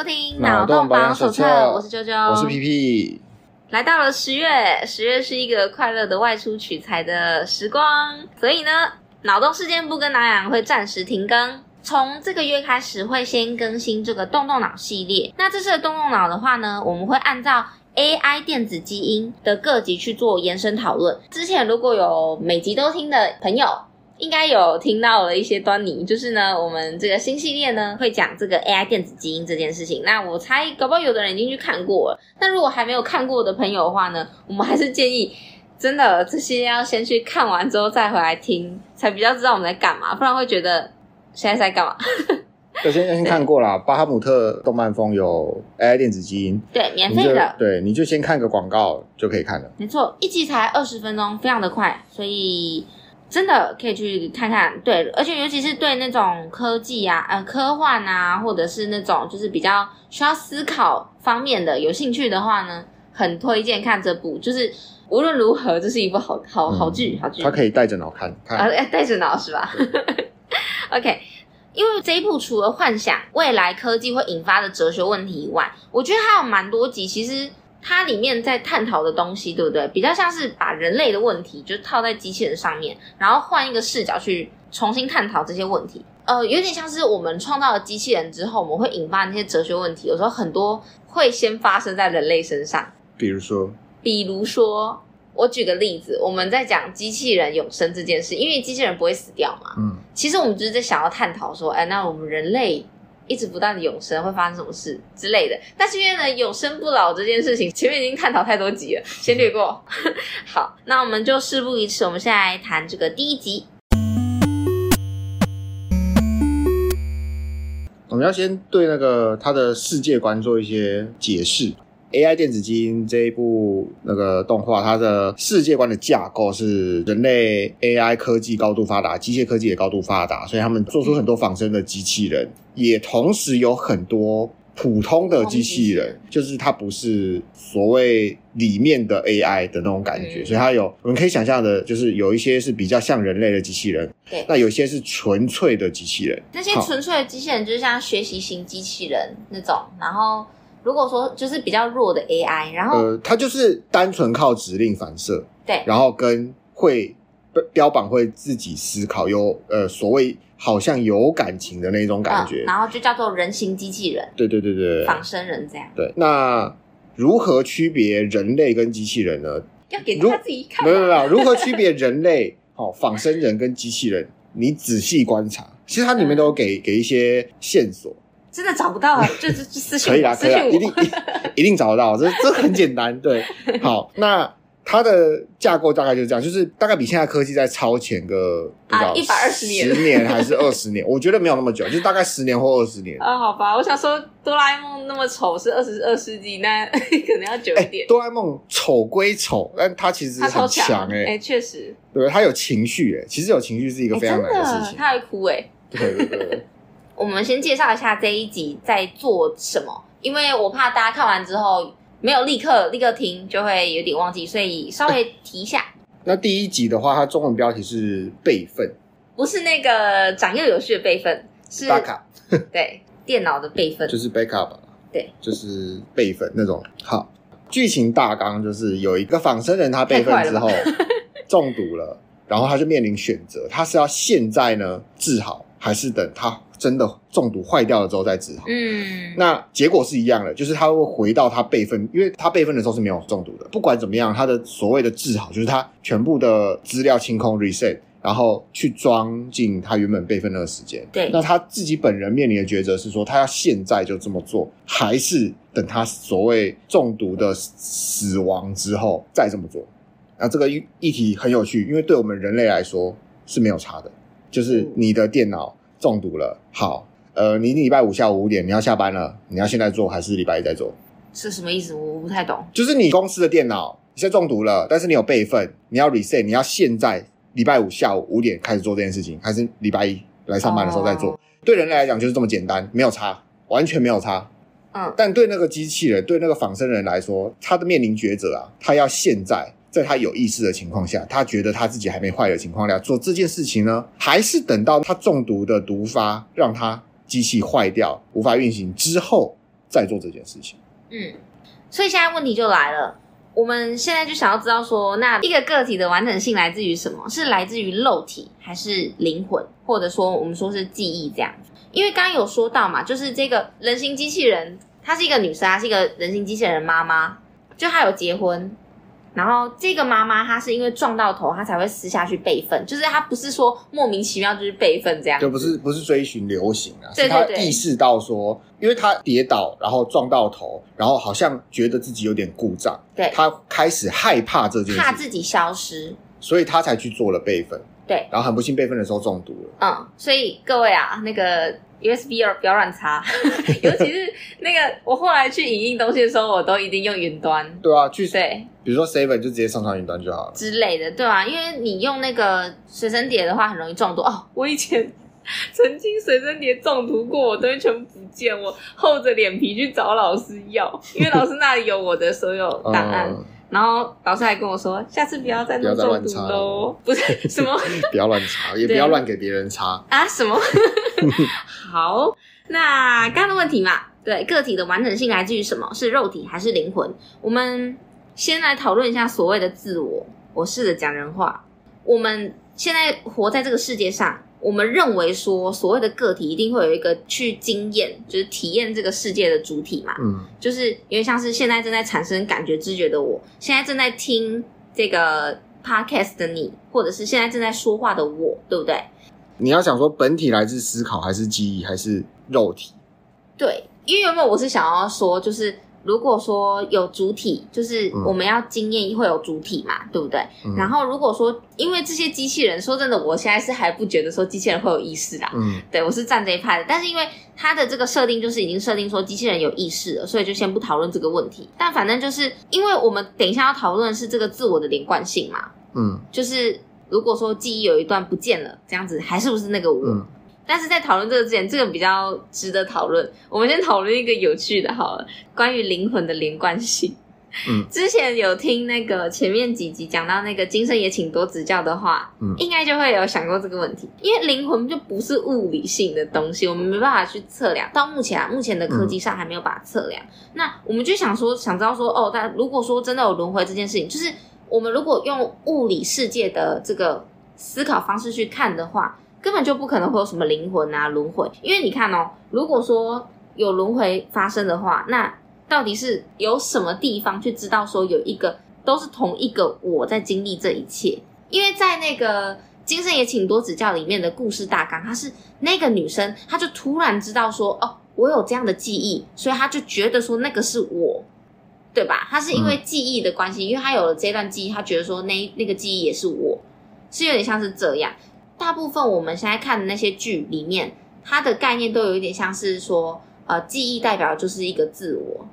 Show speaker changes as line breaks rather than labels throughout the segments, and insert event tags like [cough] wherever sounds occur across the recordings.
收听《脑洞保养手册》，我是啾啾，
我是皮皮。
来到了十月，十月是一个快乐的外出取材的时光，所以呢，脑洞事件簿跟脑养会暂时停更。从这个月开始，会先更新这个动动脑系列。那这次的动动脑的话呢，我们会按照 AI 电子基因的各集去做延伸讨论。之前如果有每集都听的朋友，应该有听到了一些端倪，就是呢，我们这个新系列呢会讲这个 AI 电子基因这件事情。那我猜，搞不好有的人已经去看过了。那如果还没有看过的朋友的话呢，我们还是建议，真的这些要先去看完之后再回来听，才比较知道我们在干嘛，不然会觉得现在在干嘛。
我先先看过了，巴哈姆特动漫风有 AI 电子基因，
对，免费的，
对，你就先看个广告就可以看了。
没错，一集才二十分钟，非常的快，所以。真的可以去看看，对，而且尤其是对那种科技啊、呃科幻啊，或者是那种就是比较需要思考方面的有兴趣的话呢，很推荐看这部。就是无论如何，这是一部好好好剧，好剧。
它可以带着脑看，看
啊，带着脑是吧？[laughs] OK，因为这一部除了幻想未来科技会引发的哲学问题以外，我觉得还有蛮多集，其实。它里面在探讨的东西，对不对？比较像是把人类的问题就套在机器人上面，然后换一个视角去重新探讨这些问题。呃，有点像是我们创造了机器人之后，我们会引发那些哲学问题。有时候很多会先发生在人类身上。
比如说，
比如说，我举个例子，我们在讲机器人永生这件事，因为机器人不会死掉嘛。嗯。其实我们就是在想要探讨说，哎，那我们人类。一直不断的永生会发生什么事之类的，但是因为呢，永生不老这件事情前面已经探讨太多集了，先略过。[laughs] 好，那我们就事不宜迟，我们现在来谈这个第一集。
我们要先对那个他的世界观做一些解释。AI 电子基因这一部那个动画，它的世界观的架构是人类 AI 科技高度发达，机械科技也高度发达，所以他们做出很多仿生的机器人，也同时有很多普通的机器人，就是它不是所谓里面的 AI 的那种感觉，所以它有我们可以想象的，就是有一些是比较像人类的机器人，对，那有些是纯粹的机器人，
那些纯粹的机器人就是像学习型机器人那种，然后。如果说就是比较弱的 AI，然后
呃，它就是单纯靠指令反射，
对，
然后跟会标榜会自己思考，有呃所谓好像有感情的那种感觉，
嗯，然后就叫做人形机器人，
对对对对，
仿生人这样。
对，那如何区别人类跟机器人呢？
要给他自己看。
没有没有，如何区别人类哦仿生人跟机器人？你仔细观察，其实它里面都有给、嗯、给一些线索。
真的找不到啊！[laughs] 就就私信
可以啦，可以啦，一定一定找得到，这这很简单。对，[laughs] 好，那它的架构大概就是这样，就是大概比现在科技在超前个
啊一百二十年，
十年还是二十年？我觉得没有那么久，就大概十年或二十年
啊。好吧，我想说哆啦 A 梦那么丑是二十二世纪，那 [laughs] 可能要久一点。
哆啦 A 梦丑归丑，但它其实很强哎，
哎，确实，
对，它有情绪哎，其实有情绪是一个非常难的事情，
它会哭哎，
对对对。
我们先介绍一下这一集在做什么，因为我怕大家看完之后没有立刻立刻听，就会有点忘记，所以稍微提一下。[laughs]
那第一集的话，它中文标题是备份，
不是那个长幼有序的备份，是
backup，[laughs]
对，电脑的备份，
就是 backup，
对，
就是备份那种。好，剧情大纲就是有一个仿生人，他备份之后中毒了，然后他就面临选择，他是要现在呢治好，还是等他。真的中毒坏掉了之后再治好，嗯，那结果是一样的，就是他会回到他备份，因为他备份的时候是没有中毒的。不管怎么样，他的所谓的治好，就是他全部的资料清空 reset，然后去装进他原本备份那个时间。
对，
那他自己本人面临的抉择是说，他要现在就这么做，还是等他所谓中毒的死亡之后再这么做？那这个议题很有趣，因为对我们人类来说是没有差的，就是你的电脑。中毒了，好，呃，你礼拜五下午五点你要下班了，你要现在做还是礼拜一再做？
是什么意思？我不太懂。
就是你公司的电脑你现在中毒了，但是你有备份，你要 reset，你要现在礼拜五下午五点开始做这件事情，还是礼拜一来上班的时候再做？哦、对人类来讲就是这么简单，没有差，完全没有差。嗯，但对那个机器人，对那个仿生人来说，他的面临抉择啊，他要现在。在他有意识的情况下，他觉得他自己还没坏的情况下做这件事情呢，还是等到他中毒的毒发让他机器坏掉无法运行之后再做这件事情。
嗯，所以现在问题就来了，我们现在就想要知道说，那一个个体的完整性来自于什么？是来自于肉体，还是灵魂，或者说我们说是记忆这样？因为刚刚有说到嘛，就是这个人形机器人，她是一个女生，她是一个人形机器人妈妈，就她有结婚。然后这个妈妈她是因为撞到头，她才会撕下去备份，就是她不是说莫名其妙就是备份这样，
就不是不是追寻流行啊，
对对对，
是她意识到说，因为她跌倒，然后撞到头，然后好像觉得自己有点故障，
对，
她开始害怕这件事，
怕自己消失，
所以她才去做了备份，
对，
然后很不幸备份的时候中毒了，
嗯，所以各位啊，那个。USB 不要乱插，[laughs] 尤其是那个我后来去影印东西的时候，我都一定用云端。
对啊，去
对，
比如说 Seven 就直接上传云端就好了
之类的，对啊，因为你用那个随身碟的话，很容易中毒哦。我以前 [laughs] 曾经随身碟中毒过，我东西全部不见，我厚着脸皮去找老师要，因为老师那里有我的所有档案。嗯然后老师还跟我说，下次不要再弄中毒喽，不是 [laughs] 什么，
不要乱插，也不要乱给别人插
啊什么。[laughs] 好，那刚刚的问题嘛，对，个体的完整性来自于什么？是肉体还是灵魂？我们先来讨论一下所谓的自我。我试着讲人话，我们现在活在这个世界上。我们认为说，所谓的个体一定会有一个去经验，就是体验这个世界的主体嘛。嗯，就是因为像是现在正在产生感觉知觉的我，现在正在听这个 podcast 的你，或者是现在正在说话的我，对不对？
你要想说本体来自思考，还是记忆，还是肉体？
对，因为原本我是想要说，就是。如果说有主体，就是我们要经验会有主体嘛，嗯、对不对？嗯、然后如果说因为这些机器人，说真的，我现在是还不觉得说机器人会有意识啦。嗯，对，我是站这一派的。但是因为它的这个设定就是已经设定说机器人有意识了，所以就先不讨论这个问题。但反正就是因为我们等一下要讨论是这个自我的连贯性嘛。嗯，就是如果说记忆有一段不见了，这样子还是不是那个我？嗯但是在讨论这个之前，这个比较值得讨论。我们先讨论一个有趣的，好了，关于灵魂的连贯性。嗯，[laughs] 之前有听那个前面几集讲到那个今生也请多指教的话，嗯，应该就会有想过这个问题。因为灵魂就不是物理性的东西，我们没办法去测量。到目前啊，目前的科技上还没有把它测量。嗯，那我们就想说，想知道说，哦，但如果说真的有轮回这件事情，就是我们如果用物理世界的这个思考方式去看的话。根本就不可能会有什么灵魂啊轮回，因为你看哦，如果说有轮回发生的话，那到底是有什么地方去知道说有一个都是同一个我在经历这一切？因为在那个《今生也请多指教》里面的故事大纲，她是那个女生，她就突然知道说，哦，我有这样的记忆，所以她就觉得说那个是我，对吧？她是因为记忆的关系，因为她有了这段记忆，她觉得说那那个记忆也是我，是有点像是这样。大部分我们现在看的那些剧里面，它的概念都有一点像是说，呃，记忆代表就是一个自我，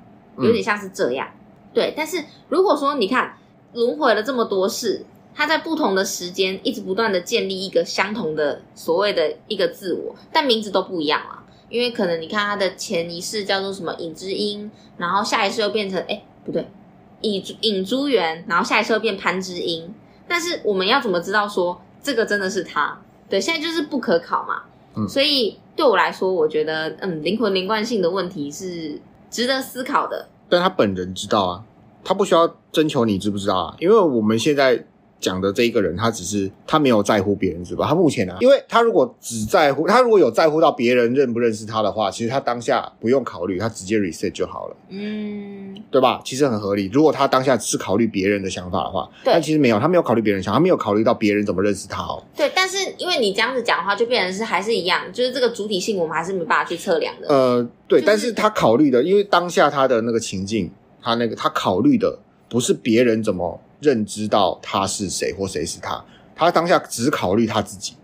有点像是这样。嗯、对，但是如果说你看轮回了这么多世，它在不同的时间一直不断的建立一个相同的所谓的一个自我，但名字都不一样啊。因为可能你看它的前一世叫做什么影之音，然后下一世又变成哎不对，影影珠园，然后下一世又变潘之音。但是我们要怎么知道说？这个真的是他，对，现在就是不可考嘛，嗯，所以对我来说，我觉得，嗯，灵魂连贯性的问题是值得思考的。
但他本人知道啊，他不需要征求你知不知道啊，因为我们现在。讲的这一个人，他只是他没有在乎别人是吧？他目前啊，因为他如果只在乎，他如果有在乎到别人认不认识他的话，其实他当下不用考虑，他直接 reset 就好了，嗯，对吧？其实很合理。如果他当下是考虑别人的想法的话，但其实没有，他没有考虑别人想，他没有考虑到别人怎么认识他哦。
对，但是因为你这样子讲的话，就变成是还是一样，就是这个主体性我们还是没办法去测量的。
呃，对，就是、但是他考虑的，因为当下他的那个情境，他那个他考虑的不是别人怎么。认知到他是谁或谁是他，他当下只考虑他自己。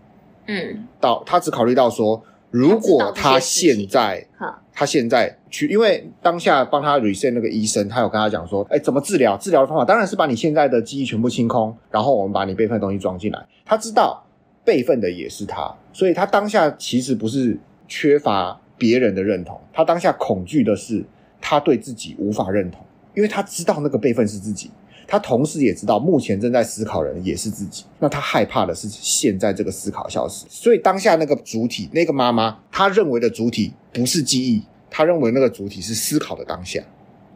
嗯，到他只考虑到说，如果他现在，他，他现在去，因为当下帮他 reset 那个医生，他有跟他讲说，哎，怎么治疗？治疗的方法当然是把你现在的记忆全部清空，然后我们把你备份的东西装进来。他知道备份的也是他，所以他当下其实不是缺乏别人的认同，他当下恐惧的是他对自己无法认同，因为他知道那个备份是自己。他同时也知道，目前正在思考的人也是自己。那他害怕的是现在这个思考消失。所以当下那个主体，那个妈妈，她认为的主体不是记忆，他认为那个主体是思考的当下，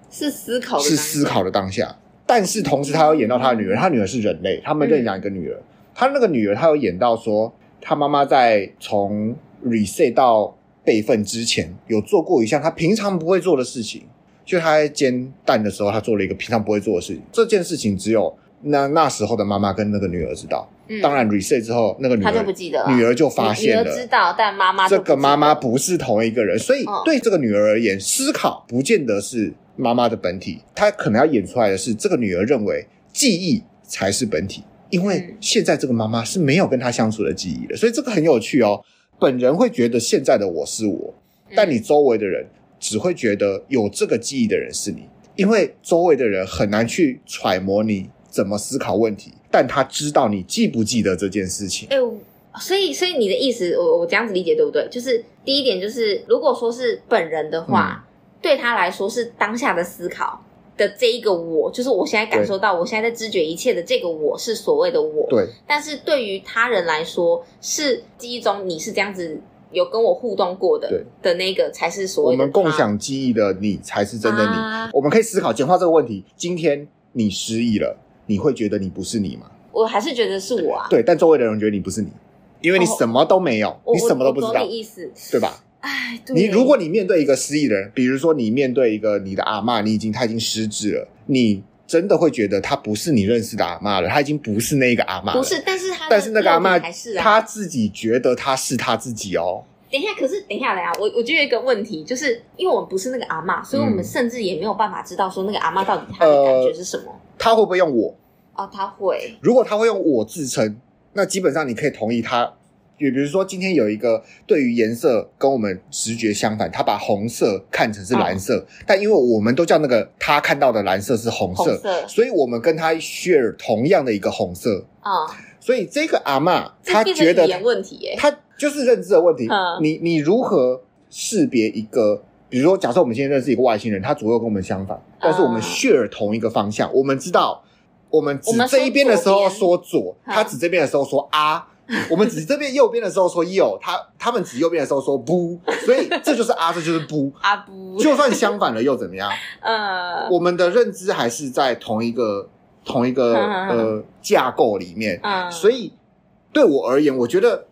是思考的，
是思考的当下。但是同时，他有演到他的女儿，他女儿是人类，他们认养一个女儿。他那个女儿，他有演到说，他妈妈在从 reset 到备份之前，有做过一项他平常不会做的事情，就他在煎蛋的时候，他做了一个平常不会做的事情。这件事情只有那那时候的妈妈跟那个女儿知道。嗯、当然 reset 之后，那个女儿
就不记得了，
女儿就发现了，
女儿知道，但妈妈
这个妈妈不是同一个人，所以对这个女儿而言，思考不见得是。妈妈的本体，她可能要演出来的是这个女儿认为记忆才是本体，因为现在这个妈妈是没有跟她相处的记忆的，所以这个很有趣哦。本人会觉得现在的我是我，但你周围的人只会觉得有这个记忆的人是你，因为周围的人很难去揣摩你怎么思考问题，但他知道你记不记得这件事情。
哎，所以所以你的意思，我我这样子理解对不对？就是第一点就是，如果说是本人的话。嗯对他来说是当下的思考的这一个我，就是我现在感受到，我现在在知觉一切的这个我是所谓的我。
对。
但是对于他人来说，是记忆中你是这样子有跟我互动过的，对的那个才是所谓。
我们共享记忆的你才是真的你。啊、我们可以思考简化这个问题：今天你失忆了，你会觉得你不是你吗？
我还是觉得是我啊。
对，但周围的人觉得你不是你，因为你什么都没有，哦、你什么都不知道。
意思，
对吧？
哎，
你如果你面对一个失忆的人，比如说你面对一个你的阿嬷，你已经他已经失智了，你真的会觉得他不是你认识的阿妈了，他已经不是那个阿妈了。
不是，但是他
但是那个阿妈还是他自己觉得他是他自己哦。
等一下，可是等一下，等一下，我我觉得有一个问题，就是因为我们不是那个阿妈，所以我们甚至也没有办法知道说那个阿妈到底她的感觉是什么。呃，他
会不会用我？
哦，他会。
如果他会用我自称，那基本上你可以同意他。也比如说，今天有一个对于颜色跟我们直觉相反，他把红色看成是蓝色，哦、但因为我们都叫那个他看到的蓝色是红色，红色，所以我们跟他 share 同样的一个红色啊。哦、所以这个阿嬷她觉得
问题耶，
他就是认知的问题。嗯、你你如何识别一个？比如说，假设我们今天认识一个外星人，他左右跟我们相反，但是我们 share 同一个方向，嗯、我们知道我们指这一边的时候说左，他指这边的时候说啊。我们指这边右边的时候说右，他他们指右边的时候说不，所以这就是啊，这就是不 [laughs]
啊不。
就算相反了又怎么样？[laughs] 呃，我们的认知还是在同一个同一个 [laughs] 呃架构里面。嗯，所以对我而言，我觉得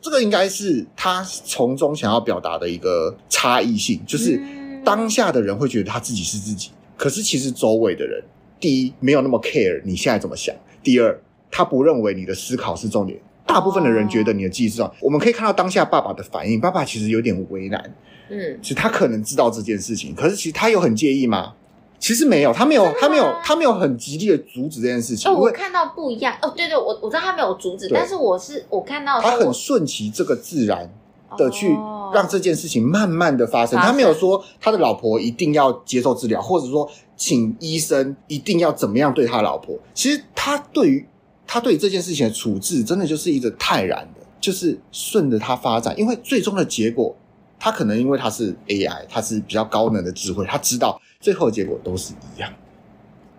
这个应该是他从中想要表达的一个差异性，就是当下的人会觉得他自己是自己，可是其实周围的人，第一没有那么 care 你现在怎么想，第二他不认为你的思考是重点。大部分的人觉得你的记忆是我们可以看到当下爸爸的反应。爸爸其实有点为难，嗯，其实他可能知道这件事情，可是其实他有很介意吗？其实没有，他没有，他没有，他没有很极力的阻止这件事情。
哦，我看到不一样哦，对对，我我知道他没有阻止，但是我是我看到
他很顺其这个自然的去让这件事情慢慢的发生。他没有说他的老婆一定要接受治疗，或者说请医生一定要怎么样对他老婆。其实他对于。他对这件事情的处置，真的就是一个泰然的，就是顺着它发展。因为最终的结果，他可能因为他是 AI，他是比较高能的智慧，他知道最后的结果都是一样。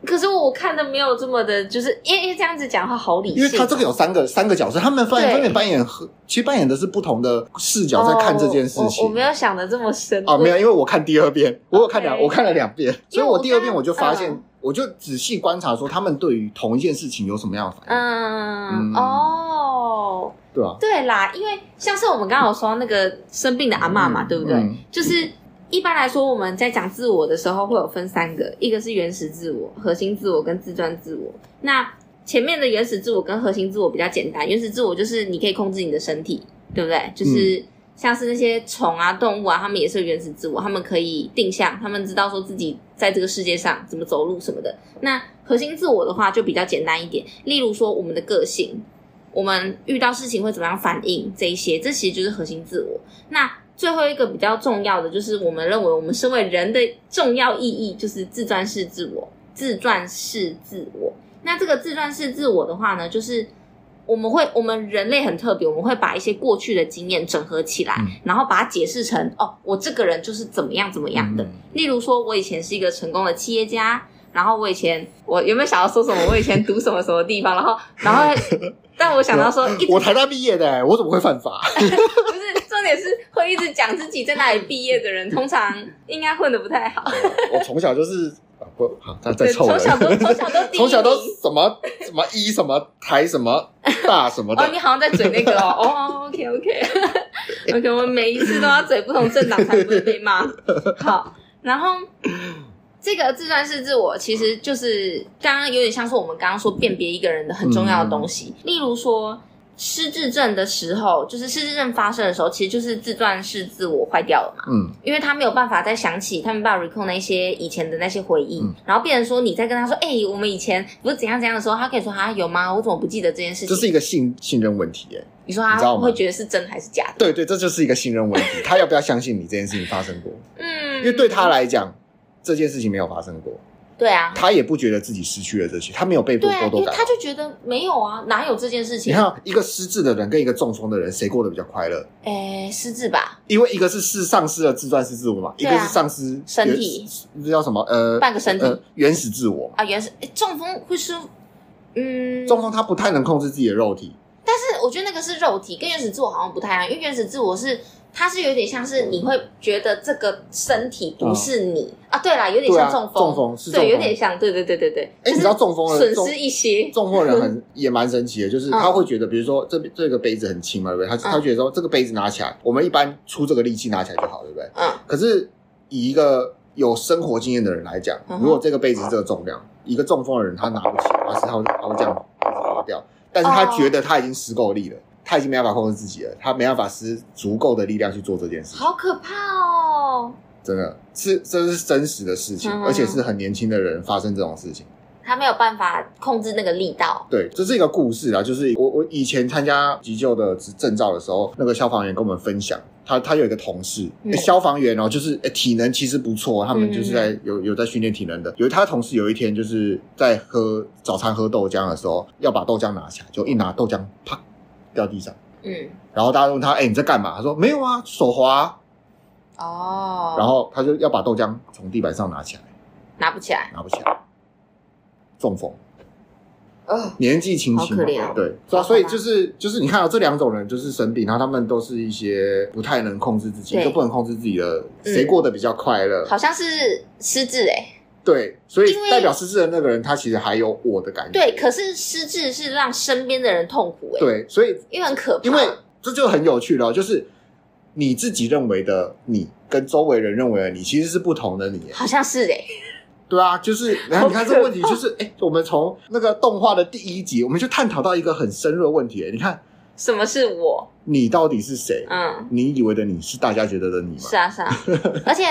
可是我看的没有这么的，就是因为这样子讲话好理性。
因为他这个有三个三个角色，他们分分别扮演和其实扮演的是不同的视角在看这件事情。
哦、我，我没有想的这么深
哦，没有，因为我看第二遍，我有看两.我看了两遍，所以我第二遍我就发现。我就仔细观察，说他们对于同一件事情有什么样的反应。
嗯，嗯哦，
对啊，
对啦，因为像是我们刚刚有说那个生病的阿嬷嘛，嗯、对不对？嗯、就是一般来说，我们在讲自我的时候会有分三个，一个是原始自我、核心自我跟自传自我。那前面的原始自我跟核心自我比较简单，原始自我就是你可以控制你的身体，对不对？就是。像是那些虫啊、动物啊，他们也是原始自我，他们可以定向，他们知道说自己在这个世界上怎么走路什么的。那核心自我的话就比较简单一点，例如说我们的个性，我们遇到事情会怎么样反应，这一些，这其实就是核心自我。那最后一个比较重要的，就是我们认为我们身为人的重要意义，就是自传式自我。自传式自我，那这个自传式自我的话呢，就是。我们会，我们人类很特别，我们会把一些过去的经验整合起来，嗯、然后把它解释成哦，我这个人就是怎么样怎么样的。嗯、例如说，我以前是一个成功的企业家，然后我以前我有没有想要说什么？我以前读什么什么地方？然后，然后，[laughs] 但我想到说，我，
我台大毕业的，我怎么会犯法？[laughs]
不是重点点是会一直讲自己在哪里毕业的人，通常应该混得不太好。[laughs]
我从小就是。不好，他在臭
人。从小都从小都
从小都什么什么一什么台什么大 [laughs] 什么的。
哦，你好像在嘴那个哦。哦，OK [laughs] OK OK，我们每一次都要嘴不同政党才不会被骂。[laughs] 好，然后这个自传式自我其实就是刚刚有点像是我们刚刚说辨别一个人的很重要的东西，嗯、例如说。失智症的时候，就是失智症发生的时候，其实就是自传式自我坏掉了嘛。嗯，因为他没有办法再想起，他没办法 recall 那些以前的那些回忆，嗯、然后变成说你在跟他说，哎、欸，我们以前不是怎样怎样的时候，他可以说，啊，有吗？我怎么不记得这件事情？
这是一个信信任问题，耶。
你说他会觉得是真还是假的？
对对，这就是一个信任问题，他要不要相信你这件事情发生过？嗯，因为对他来讲，这件事情没有发生过。
对啊，
他也不觉得自己失去了这些，他没有被剥夺感，
他就觉得没有啊，哪有这件事情？
你看，一个失智的人跟一个中风的人，谁过得比较快乐？
诶，失智吧，
因为一个是是丧失了自传式自我嘛，一个是丧失
身体，
这叫什么？呃，
半个身体，
原始自我
啊，原始。诶，中风会说，嗯，
中风他不太能控制自己的肉体，
但是我觉得那个是肉体，跟原始自我好像不太一样，因为原始自我是。它是有点像是你会觉得这个身体不是你啊，对啦，有点像中风，中风是，对，有点像，对对对对对。哎，你知道中风的损失一些，
中风人很也蛮神奇的，[laughs] 就是他会觉得，比如说这这个杯子很轻嘛，对不对？他他觉得说这个杯子拿起来，我们一般出这个力气拿起来就好，对不对？嗯。可是以一个有生活经验的人来讲，如果这个杯子是这个重量，一个中风的人他拿不起，而是他会他会这样滑掉，但是他觉得他已经使够力了。他已经没办法控制自己了，他没办法施足够的力量去做这件事情，
好可怕哦！
真的是，这是真实的事情，嗯、而且是很年轻的人发生这种事情，
他没有办法控制那个力道。
对，这是一个故事啊，就是我我以前参加急救的证照的时候，那个消防员跟我们分享，他他有一个同事，嗯、消防员哦，就是体能其实不错，他们就是在有有在训练体能的。有他同事有一天就是在喝早餐喝豆浆的时候，要把豆浆拿起来，就一拿豆浆，啪。掉地上，嗯，然后大家问他，哎、欸，你在干嘛？他说没有啊，手滑。哦，然后他就要把豆浆从地板上拿起来，
拿不起来，
拿不起来，中风。
哦，
年纪轻轻。对，所以就是就是你看到这两种人就是生病，然后他们都是一些不太能控制自己，对就不能控制自己的，谁过得比较快乐？
好像是失智哎。
对，所以代表失智的那个人，他其实还有我的感觉。
对，可是失智是让身边的人痛苦哎。
对，所以
因为很可怕，
因为这就很有趣了，就是你自己认为的你，跟周围人认为的你，其实是不同的你。
好像是哎。
对啊，就是然后你看这个问题，就是 [laughs] 哎，我们从那个动画的第一集，我们就探讨到一个很深入的问题。哎，你看，
什么是我？
你到底是谁？嗯，你以为的你是大家觉得的你吗？
是啊，是啊，[laughs] 而且。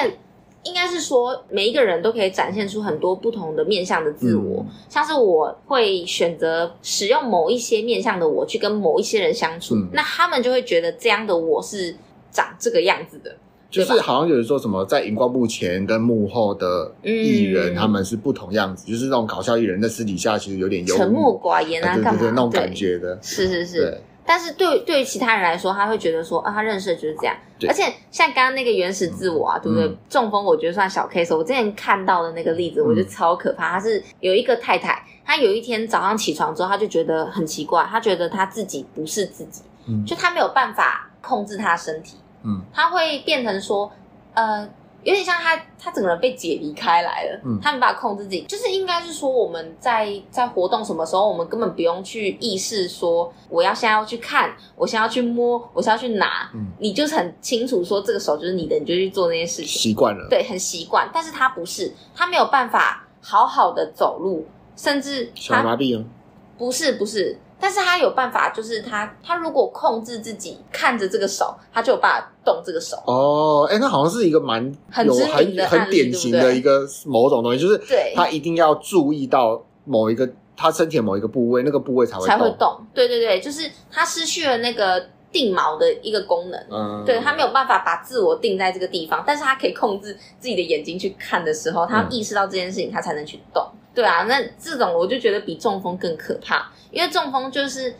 应该是说，每一个人都可以展现出很多不同的面向的自我。嗯、像是我会选择使用某一些面向的我去跟某一些人相处，嗯、那他们就会觉得这样的我是长这个样子的。
就是好像有人说什么，在荧光幕前跟幕后的艺人，嗯、他们是不同样子，就是那种搞笑艺人，在私底下其实有点
沉默寡言啊，干嘛、啊、那
种感觉的。
是是是。对但是对对于其他人来说，他会觉得说啊，他认识的就是这样。而且像刚刚那个原始自我啊，嗯、对不对？中风我觉得算小 case。我之前看到的那个例子，我觉得超可怕。他是有一个太太，她有一天早上起床之后，她就觉得很奇怪，她觉得她自己不是自己，嗯、就她没有办法控制她身体，嗯，她会变成说，呃。有点像他，他整个人被解离开来了。嗯，他没办法控制自己，就是应该是说我们在在活动什么时候，我们根本不用去意识说我要现在要去看，我现在要去摸，我现在要去拿。嗯，你就是很清楚说这个手就是你的，你就去做那些事情。
习惯了，
对，很习惯。但是他不是，他没有办法好好的走路，甚至
小麻痹哦。
不是，不是。但是他有办法，就是他他如果控制自己看着这个手，他就有办法动这个手。
哦，哎、欸，那好像是一个蛮有很很，很典型的一个某种东西，就是他一定要注意到某一个他身体的某一个部位，那个部位才会动
才会动。对对对，就是他失去了那个定锚的一个功能。嗯，对，他没有办法把自我定在这个地方，但是他可以控制自己的眼睛去看的时候，他意识到这件事情，他才能去动。嗯、对啊，那这种我就觉得比中风更可怕。因为中风就是，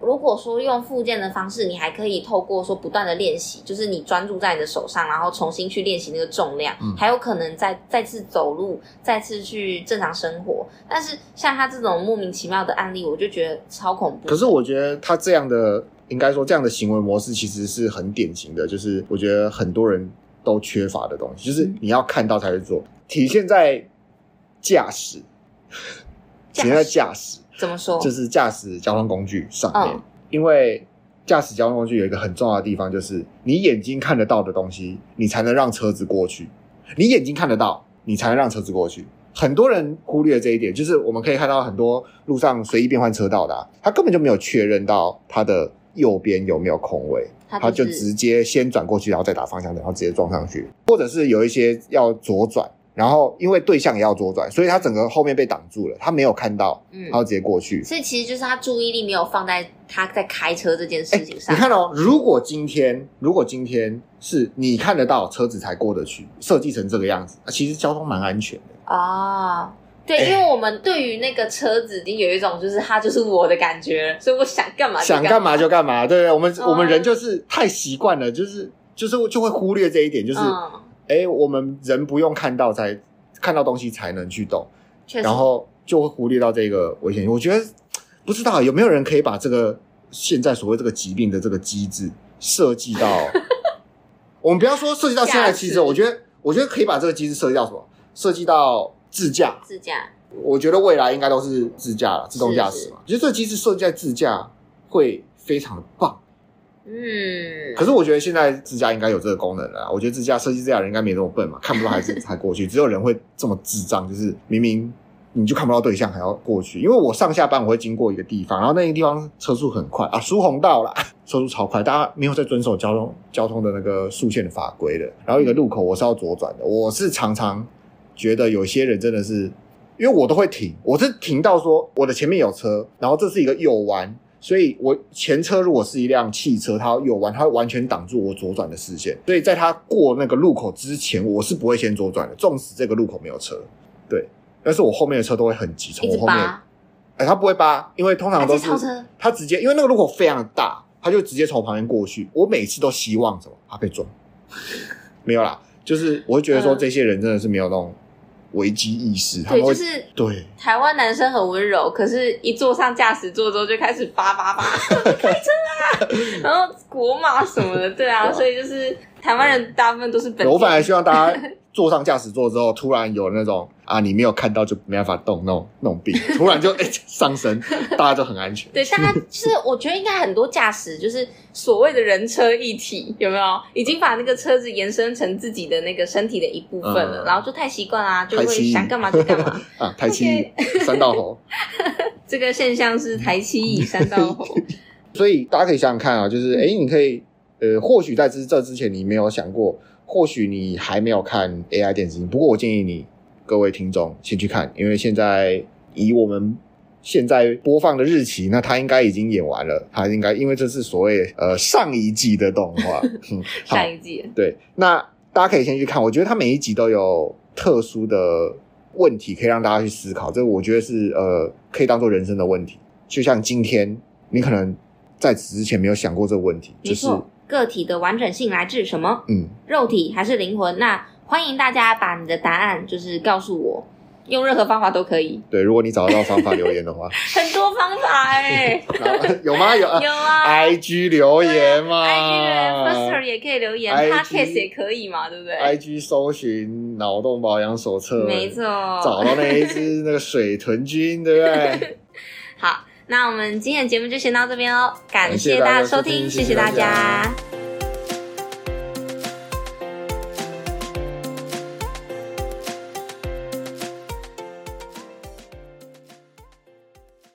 如果说用复健的方式，你还可以透过说不断的练习，就是你专注在你的手上，然后重新去练习那个重量，嗯、还有可能再再次走路，再次去正常生活。但是像他这种莫名其妙的案例，我就觉得超恐怖。
可是我觉得他这样的应该说这样的行为模式其实是很典型的，就是我觉得很多人都缺乏的东西，就是你要看到才会做，体现在驾驶，体现在驾驶
怎么说？
就是驾驶交通工具上面，
哦、
因为驾驶交通工具有一个很重要的地方，就是你眼睛看得到的东西，你才能让车子过去。你眼睛看得到，你才能让车子过去。很多人忽略这一点，就是我们可以看到很多路上随意变换车道的、啊，他根本就没有确认到他的右边有没有空位，他，就是、他就直接先转过去，然后再打方向灯，然后直接撞上去。或者是有一些要左转，然后因为对象也要左转，所以他整个后面被挡住了，他没有看到，嗯，然后直接过去。
所以其实就是他注意力没有放在他在开车这件事情上。
你看哦，如果今天如果今天是你看得到车子才过得去，设计成这个样子，其实交通蛮安全的。
哦，对，因为我们对于那个车子已经有一种就是它就是我的感觉，所以我想干嘛干嘛，
想干嘛就干嘛。对，我们、哦、我们人就是太习惯了，就是就是就会忽略这一点，就是哎、嗯，我们人不用看到才看到东西才能去动，然后就会忽略到这个危险。我觉得不知道有没有人可以把这个现在所谓这个疾病的这个机制设计到，[laughs] 我们不要说设计到现在机制，我觉得我觉得可以把这个机制设计到什么？设计到自驾，
自驾，
我觉得未来应该都是自驾了，自动驾驶嘛。我觉得这个机制设计在自驾会非常的棒。嗯，可是我觉得现在自驾应该有这个功能了。我觉得自驾设计这样人应该没那么笨嘛，看不到还是 [laughs] 才过去。只有人会这么智障，就是明明你就看不到对象还要过去。因为我上下班我会经过一个地方，然后那个地方车速很快啊，疏洪道啦，[laughs] 车速超快，大家没有在遵守交通交通的那个速限的法规的。然后一个路口我是要左转的，我是常常。觉得有些人真的是，因为我都会停，我是停到说我的前面有车，然后这是一个右弯，所以我前车如果是一辆汽车，它要右弯，它会完全挡住我左转的视线，所以在它过那个路口之前，我是不会先左转的，纵使这个路口没有车，对，但是我后面的车都会很急，从我后面，哎，他不会扒，因为通常都是他直接，因为那个路口非常的大，他就直接从我旁边过去，我每次都希望什么，他被撞，没有啦，就是我会觉得说这些人真的是没有那种。危机意识，
对，就是
对。
台湾男生很温柔，可是，一坐上驾驶座之后就开始叭叭叭 [laughs] 开车啊，[laughs] 然后国骂什么的，对啊，所以就是台湾人大部分都是本。
我反而希望大家 [laughs] 坐上驾驶座之后，突然有那种啊，你没有看到就没办法动那种那种病，突然就 [laughs] 哎、欸、上升，大家就很安全。
对，大家就是我觉得应该很多驾驶就是。所谓的人车一体有没有？已经把那个车子延伸成自己的那个身体的一部分了，嗯、然后就太习惯啦，就会想干嘛就干嘛
啊！台七乙山道猴，[laughs]
这个现象是台七乙三道猴。
所以大家可以想想看啊，就是哎，你可以呃，或许在这这之前你没有想过，或许你还没有看 AI 电子镜。不过我建议你各位听众先去看，因为现在以我们。现在播放的日期，那他应该已经演完了。他应该，因为这是所谓呃上一季的动画，[laughs]
上一季
对。那大家可以先去看，我觉得它每一集都有特殊的问题，可以让大家去思考。这个我觉得是呃可以当做人生的问题。就像今天，你可能在此之前没有想过这个问题，就是
个体的完整性来自什么？嗯，肉体还是灵魂？那欢迎大家把你的答案就是告诉我。用任何方法都可以。
对，如果你找得到方法留言的话，[laughs]
很多方法哎、
欸，[laughs] 有吗？有啊，[laughs]
有啊
，IG 留言嘛
，IG，Firstory 也可以留言，Podcast 也可以嘛，对不对
？IG 搜寻脑洞保养手册，
没错，
找到那一只那个水豚君，对不对？
好，那我们今天的节目就先到这边哦，感谢大家收听，谢谢大家。谢谢大家。